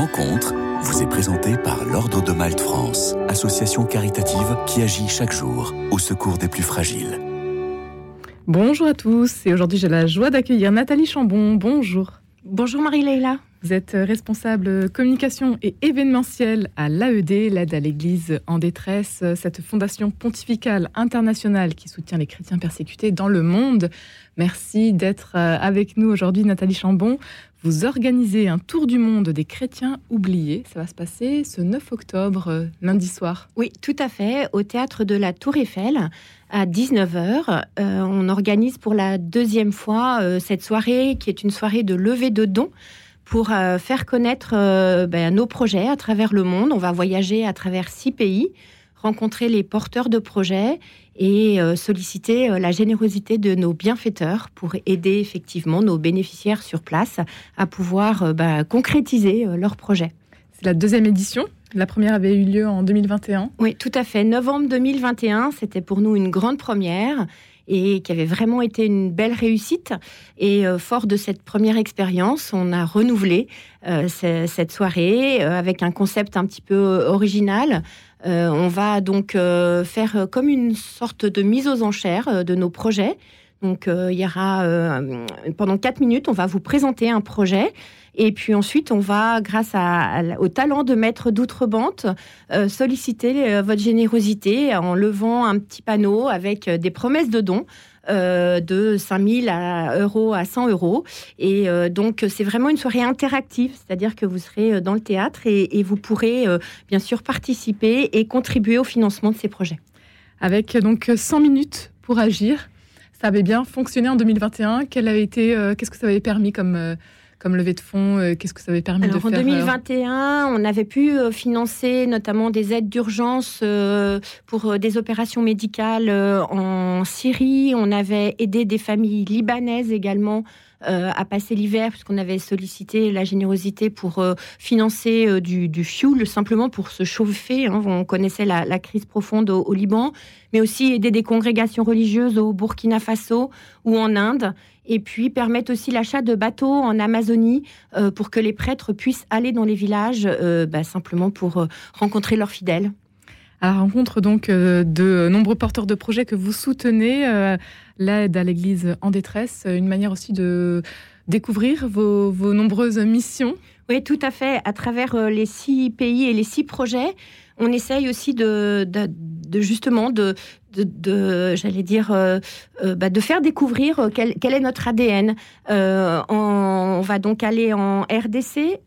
rencontre vous est présenté par l'Ordre de Malte France, association caritative qui agit chaque jour au secours des plus fragiles. Bonjour à tous, et aujourd'hui j'ai la joie d'accueillir Nathalie Chambon. Bonjour. Bonjour Marie-Leila. Vous êtes responsable communication et événementiel à l'AED, l'aide à l'Église en détresse, cette fondation pontificale internationale qui soutient les chrétiens persécutés dans le monde. Merci d'être avec nous aujourd'hui, Nathalie Chambon. Vous organisez un tour du monde des chrétiens oubliés. Ça va se passer ce 9 octobre, lundi soir. Oui, tout à fait, au théâtre de la Tour Eiffel à 19h. Euh, on organise pour la deuxième fois euh, cette soirée qui est une soirée de levée de dons pour euh, faire connaître ben, nos projets à travers le monde. On va voyager à travers six pays, rencontrer les porteurs de projets et solliciter la générosité de nos bienfaiteurs pour aider effectivement nos bénéficiaires sur place à pouvoir ben, concrétiser leurs projets. C'est la deuxième édition la première avait eu lieu en 2021. Oui, tout à fait. Novembre 2021, c'était pour nous une grande première et qui avait vraiment été une belle réussite. Et euh, fort de cette première expérience, on a renouvelé euh, cette soirée euh, avec un concept un petit peu original. on va donc faire comme une sorte de mise aux enchères de nos projets. Donc il y aura pendant quatre minutes, on va vous présenter un projet et puis ensuite, on va, grâce au talent de maître d'outre-bande, euh, solliciter euh, votre générosité en levant un petit panneau avec euh, des promesses de dons. de 5 000 euros à 100 euros. Et donc, c'est vraiment une soirée interactive, c'est-à-dire que vous serez dans le théâtre et, vous pourrez bien sûr participer et contribuer au financement de ces projets. Avec donc 100 minutes pour agir, ça avait bien fonctionné en 2021. Quel avait été, qu'est-ce que ça avait permis comme comme levée de fonds euh, Qu'est-ce que ça avait permis de faire En 2021, on avait pu euh, financer notamment des aides d'urgence euh, pour des opérations médicales en Syrie. On avait aidé des familles libanaises également à passer l'hiver, puisqu'on avait sollicité la générosité pour financer du, du fuel, simplement pour se chauffer. Hein. On connaissait la, crise profonde au, Liban, mais aussi aider des congrégations religieuses au Burkina Faso ou en Inde et puis permettre aussi l'achat de bateaux en Amazonie euh, pour que les prêtres puissent aller dans les villages euh, bah, simplement pour euh, rencontrer leurs fidèles. À la rencontre donc de nombreux porteurs de projets que vous soutenez, l'aide à l'Église en détresse, une manière aussi de découvrir vos, nombreuses missions. Oui, tout à fait. À travers les six pays et les six projets, on essaye aussi de, de justement de, de, j'allais dire, euh, euh, bah, de faire découvrir euh, quel, est notre ADN. on va donc aller en RDC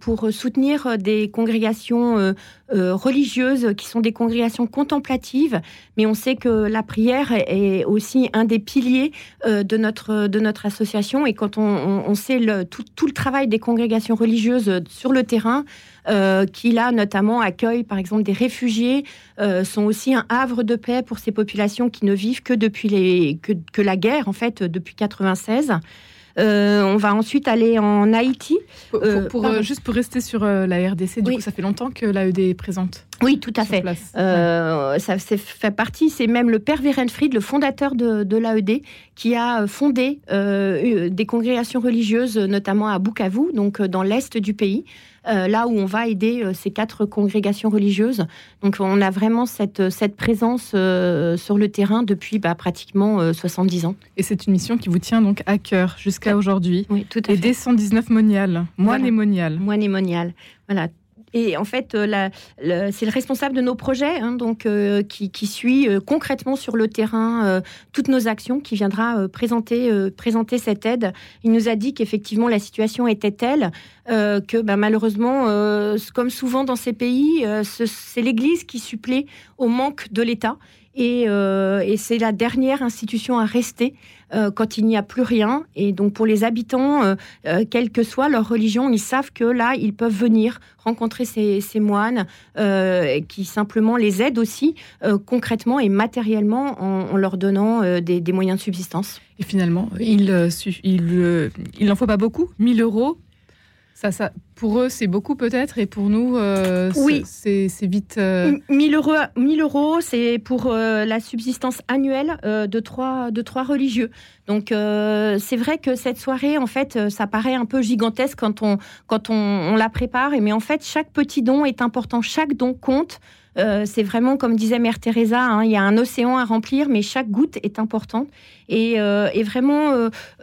pour soutenir des congrégations religieuses qui sont des congrégations contemplatives, mais on sait que la prière est aussi un des piliers de, notre, de notre association. Et quand on, sait le, tout, tout, le travail des congrégations religieuses sur le terrain, qui là notamment accueillent par exemple des réfugiés, sont aussi un havre de paix pour ces populations qui ne vivent que depuis les, que, que la guerre, en fait, depuis 96. Euh, on va ensuite aller en Haïti. Pour, euh, juste pour rester sur euh, la RDC, du coup, ça fait longtemps que l'AED est présente? Oui, tout à fait. Ça fait partie, c'est même le père Werenfried, le fondateur de, de l'AED, qui a fondé des congrégations religieuses, notamment à Bukavu, donc dans l'est du pays. Euh, là où on va aider euh, ces quatre congrégations religieuses. Donc on a vraiment cette, cette présence euh, sur le terrain depuis bah, pratiquement 70 ans. Et c'est une mission qui vous tient donc à cœur jusqu'à aujourd'hui. Oui, tout à fait. Aider 119 moniales, moines et moniales. Moines et moniales. Voilà, et en fait, euh, c'est le responsable de nos projets, hein, donc euh, qui, suit euh, concrètement sur le terrain toutes nos actions, qui viendra présenter présenter cette aide. Il nous a dit qu'effectivement la situation était telle que bah, malheureusement, comme souvent dans ces pays, c'est l'Église qui supplée au manque de l'État. Et, et c'est la dernière institution à rester euh, quand il n'y a plus rien. Et donc pour les habitants, euh, euh, quelle que soit leur religion, ils savent que là, ils peuvent venir rencontrer ces, moines qui simplement les aident aussi concrètement et matériellement en, leur donnant des, moyens de subsistance. Et finalement, il, il, il n'en faut pas beaucoup, 1000 euros. Ça, ça, Pour eux, c'est beaucoup peut-être, et pour nous, euh, oui. c'est vite. 1000 euh, euros, 1000 euros c'est pour euh, la subsistance annuelle de, trois, de trois religieux. Donc, c'est vrai que cette soirée, en fait, ça paraît un peu gigantesque quand on, quand on, on la prépare, mais en fait, chaque petit don est important, chaque don compte. Euh, c'est vraiment, comme disait Mère Teresa, hein, il y a un océan à remplir, mais chaque goutte est importante. Et, euh, vraiment,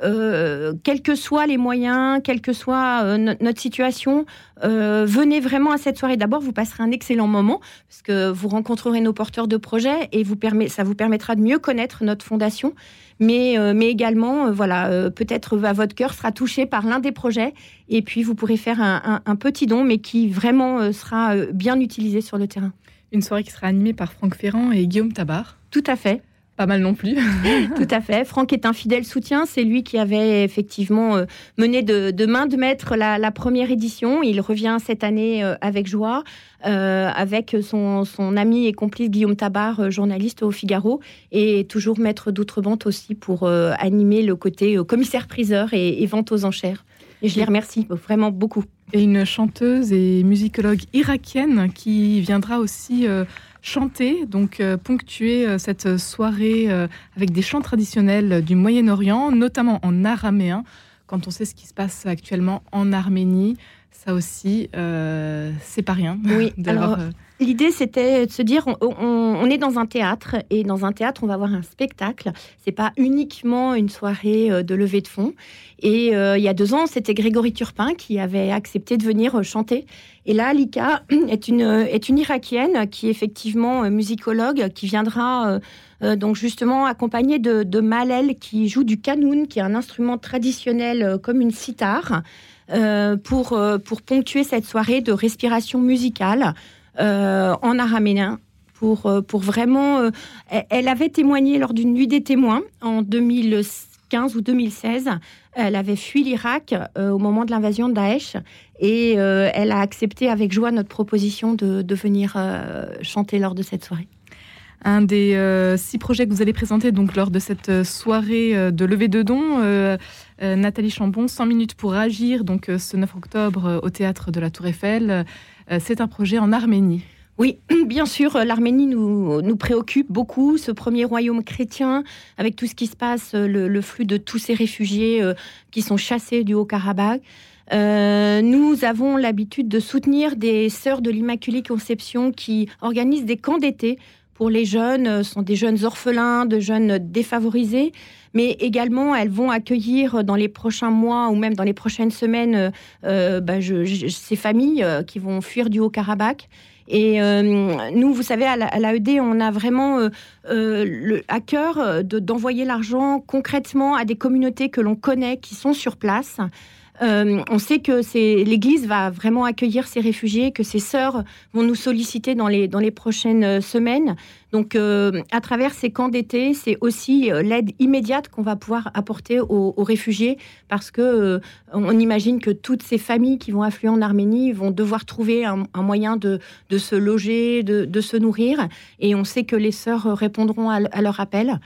euh, quels que soient les moyens, quelle que soit notre situation, venez vraiment à cette soirée. D'abord, vous passerez un excellent moment, parce que vous rencontrerez nos porteurs de projets et vous ça vous permettra de mieux connaître notre fondation. Mais, mais également, voilà, peut-être votre cœur sera touché par l'un des projets, et puis vous pourrez faire un, un petit don, mais qui vraiment sera bien utilisé sur le terrain. Une soirée qui sera animée par Franck Ferrand et Guillaume Tabar. Tout à fait. Pas mal non plus. Tout à fait. Franck est un fidèle soutien. C'est lui qui avait effectivement euh, mené de, main de maître la, première édition. Il revient cette année euh, avec joie, euh, avec son, ami et complice Guillaume Tabar, journaliste au Figaro, et toujours maître d'outre-vente aussi pour animer le côté commissaire-priseur et, et vente aux enchères. Et je les remercie vraiment beaucoup. Et une chanteuse et musicologue irakienne qui viendra aussi euh, chanter, donc euh, ponctuer euh, cette soirée avec des chants traditionnels du Moyen-Orient, notamment en araméen. Quand on sait ce qui se passe actuellement en Arménie, ça aussi, c'est pas rien. Oui, alors L'idée, c'était de se dire, on, est dans un théâtre et dans un théâtre, on va avoir un spectacle. C'est pas uniquement une soirée euh, de levée de fonds. Et euh, il y a deux ans, c'était Grégory Turpin qui avait accepté de venir euh, chanter. Et là, Lika est une est une irakienne qui est effectivement musicologue, qui viendra donc justement accompagnée de, de Malel qui joue du kanoun, qui est un instrument traditionnel comme une sitar. Pour, pour ponctuer cette soirée de respiration musicale euh, en araméen pour, euh, pour vraiment. Euh, elle avait témoigné lors d'une nuit des témoins en 2015 ou 2016. Elle avait fui l'Irak au moment de l'invasion de Daesh et elle a accepté avec joie notre proposition de, de venir chanter lors de cette soirée. Un des six projets que vous allez présenter donc lors de cette soirée de levée de dons, Nathalie Chambon, 100 minutes pour agir, donc ce 9 octobre au théâtre de la Tour Eiffel. Euh, c'est un projet en Arménie. Oui, bien sûr, euh, l'Arménie nous, préoccupe beaucoup, ce premier royaume chrétien, avec tout ce qui se passe, euh, le, flux de tous ces réfugiés qui sont chassés du Haut-Karabakh. nous avons l'habitude de soutenir des sœurs de l'Immaculée Conception qui organisent des camps d'été pour les jeunes, ce sont des jeunes orphelins, de jeunes défavorisés, mais également elles vont accueillir dans les prochains mois ou même dans les prochaines semaines euh, bah, ces familles euh, qui vont fuir du Haut-Karabakh. Et euh, nous, vous savez, à l'AED, on a vraiment le, à cœur d'envoyer l'argent concrètement à des communautés que l'on connaît, qui sont sur place. Euh, on sait que l'Église va vraiment accueillir ces réfugiés, que ces sœurs vont nous solliciter dans les, prochaines euh, semaines. Donc, euh, à travers ces camps d'été, c'est aussi l'aide immédiate qu'on va pouvoir apporter aux, réfugiés, parce que on imagine que toutes ces familles qui vont affluer en Arménie vont devoir trouver un, moyen de, se loger, de, se nourrir, et on sait que les sœurs répondront à leur appel.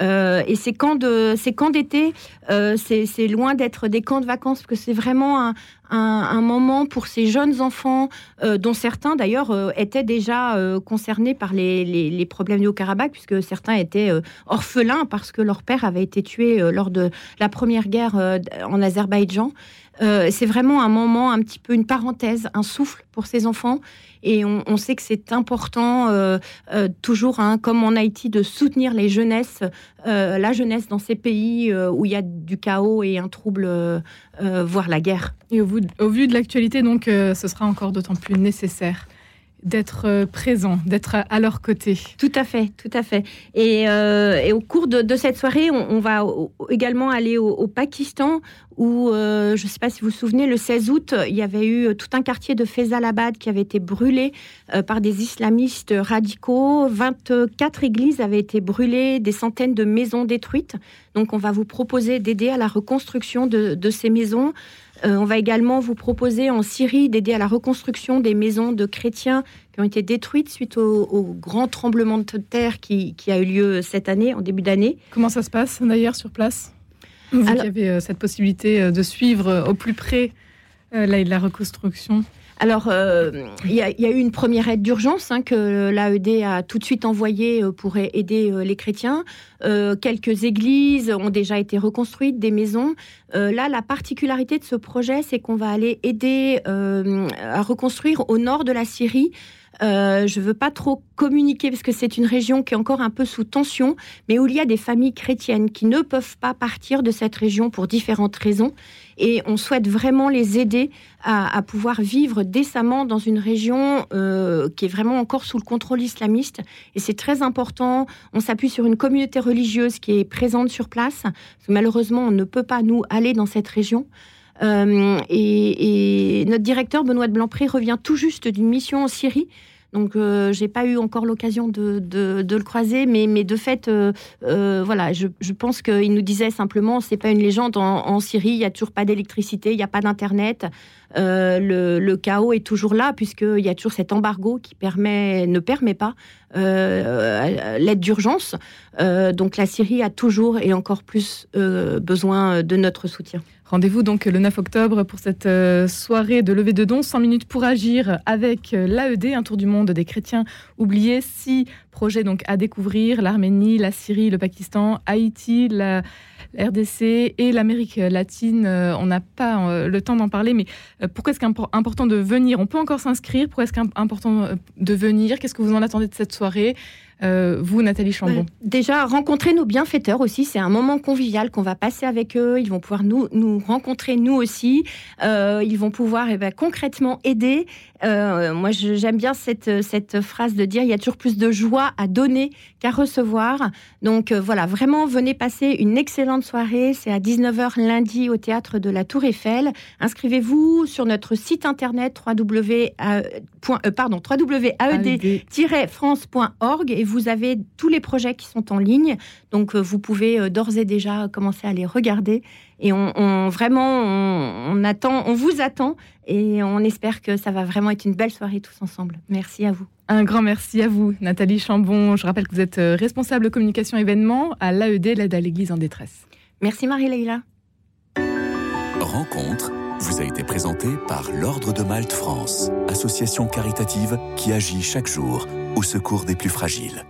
Euh, et ces camps de ces camps d'été, euh, c'est loin d'être des camps de vacances parce que c'est vraiment un, un, moment pour ces jeunes enfants, euh, dont certains d'ailleurs étaient déjà concernés par les, les, les, problèmes du Haut-Karabakh, puisque certains étaient orphelins parce que leur père avait été tué lors de la première guerre en Azerbaïdjan. C'est vraiment un moment, un petit peu une parenthèse, un souffle pour ces enfants. Et on, sait que c'est important, euh, euh, toujours, hein, comme en Haïti, de soutenir les jeunesses, euh, la jeunesse dans ces pays où il y a du chaos et un trouble, voire la guerre. Et au, au vu de l'actualité, donc, ce sera encore d'autant plus nécessaire d'être euh, présent, d'être à leur côté. Tout à fait, tout à fait. Et, euh, au cours de, cette soirée, on, va également aller au, Pakistan, où, euh, je ne sais pas si vous vous souvenez, le 16 août, il y avait eu tout un quartier de Faisalabad qui avait été brûlé par des islamistes radicaux. 24 églises avaient été brûlées, des centaines de maisons détruites. Donc on va vous proposer d'aider à la reconstruction de ces maisons. Euh, on va également vous proposer en Syrie d'aider à la reconstruction des maisons de chrétiens qui ont été détruites suite au, grand tremblement de terre qui, a eu lieu cette année, en début d'année. Comment ça se passe d'ailleurs sur place? Vous avez euh, cette possibilité euh, de suivre au plus près euh, la reconstruction alors, euh, il y, a eu une première aide d'urgence hein, que l'AED a tout de suite envoyée euh, pour aider euh, les chrétiens. quelques églises ont déjà été reconstruites, des maisons. là, la particularité de ce projet, c'est qu'on va aller aider à reconstruire au nord de la Syrie euh, je ne veux pas trop communiquer parce que c'est une région qui est encore un peu sous tension, mais où il y a des familles chrétiennes qui ne peuvent pas partir de cette région pour différentes raisons. Et on souhaite vraiment les aider à, pouvoir vivre décemment dans une région euh, qui est vraiment encore sous le contrôle islamiste. Et c'est très important. On s'appuie sur une communauté religieuse qui est présente sur place. malheureusement, on ne peut pas, nous, aller dans cette région. Euh, et, notre directeur, Benoît de Blanpré, revient tout juste d'une mission en Syrie. Donc, euh, j'ai pas eu encore l'occasion de, le croiser, mais, de fait, euh, voilà, je, pense qu'il nous disait simplement, c'est pas une légende. En, Syrie, il y a toujours pas d'électricité, il n'y a pas d'internet. Le, chaos est toujours là puisqu'il y a toujours cet embargo qui permet, ne permet pas l'aide d'urgence. donc, la Syrie a toujours et encore plus besoin de notre soutien. Rendez-vous donc le 9 octobre pour cette euh, soirée de levée de dons, 100 minutes pour agir avec euh, l'AED, un tour du monde des chrétiens oubliés. Six projets donc à découvrir l'Arménie, la Syrie, le Pakistan, Haïti, la RDC et l'Amérique latine. Euh, on n'a pas le temps d'en parler, mais pourquoi est-ce qu'important de venir? On peut encore s'inscrire. Pourquoi est-ce qu'important de venir? Qu'est-ce que vous en attendez de cette soirée? Euh, vous, Nathalie Chambon Déjà, rencontrer nos bienfaiteurs aussi, c'est un moment convivial qu'on va passer avec eux. Ils vont pouvoir nous, nous rencontrer, nous aussi. Euh, ils vont pouvoir eh ben, concrètement aider. Euh, moi, j'aime bien cette, cette phrase de dire il y a toujours plus de joie à donner qu'à recevoir. Donc voilà, vraiment, venez passer une excellente soirée. C'est à 19h lundi au théâtre de la Tour Eiffel. Inscrivez-vous sur notre site internet www.aed-france.org et vous avez tous les projets qui sont en ligne. Donc, euh, vous pouvez euh, d'ores et déjà commencer à les regarder. Et on, vraiment, on, attend, on vous attend et on espère que ça va vraiment être une belle soirée tous ensemble. Merci à vous. Un grand merci à vous, Nathalie Chambon. Je rappelle que vous êtes euh, responsable communication événement à l'AED, l'aide à l'Église en détresse. Merci Marie-Leila. Rencontre vous a été présentée par l'Ordre de Malte France, association caritative qui agit chaque jour au secours des plus fragiles.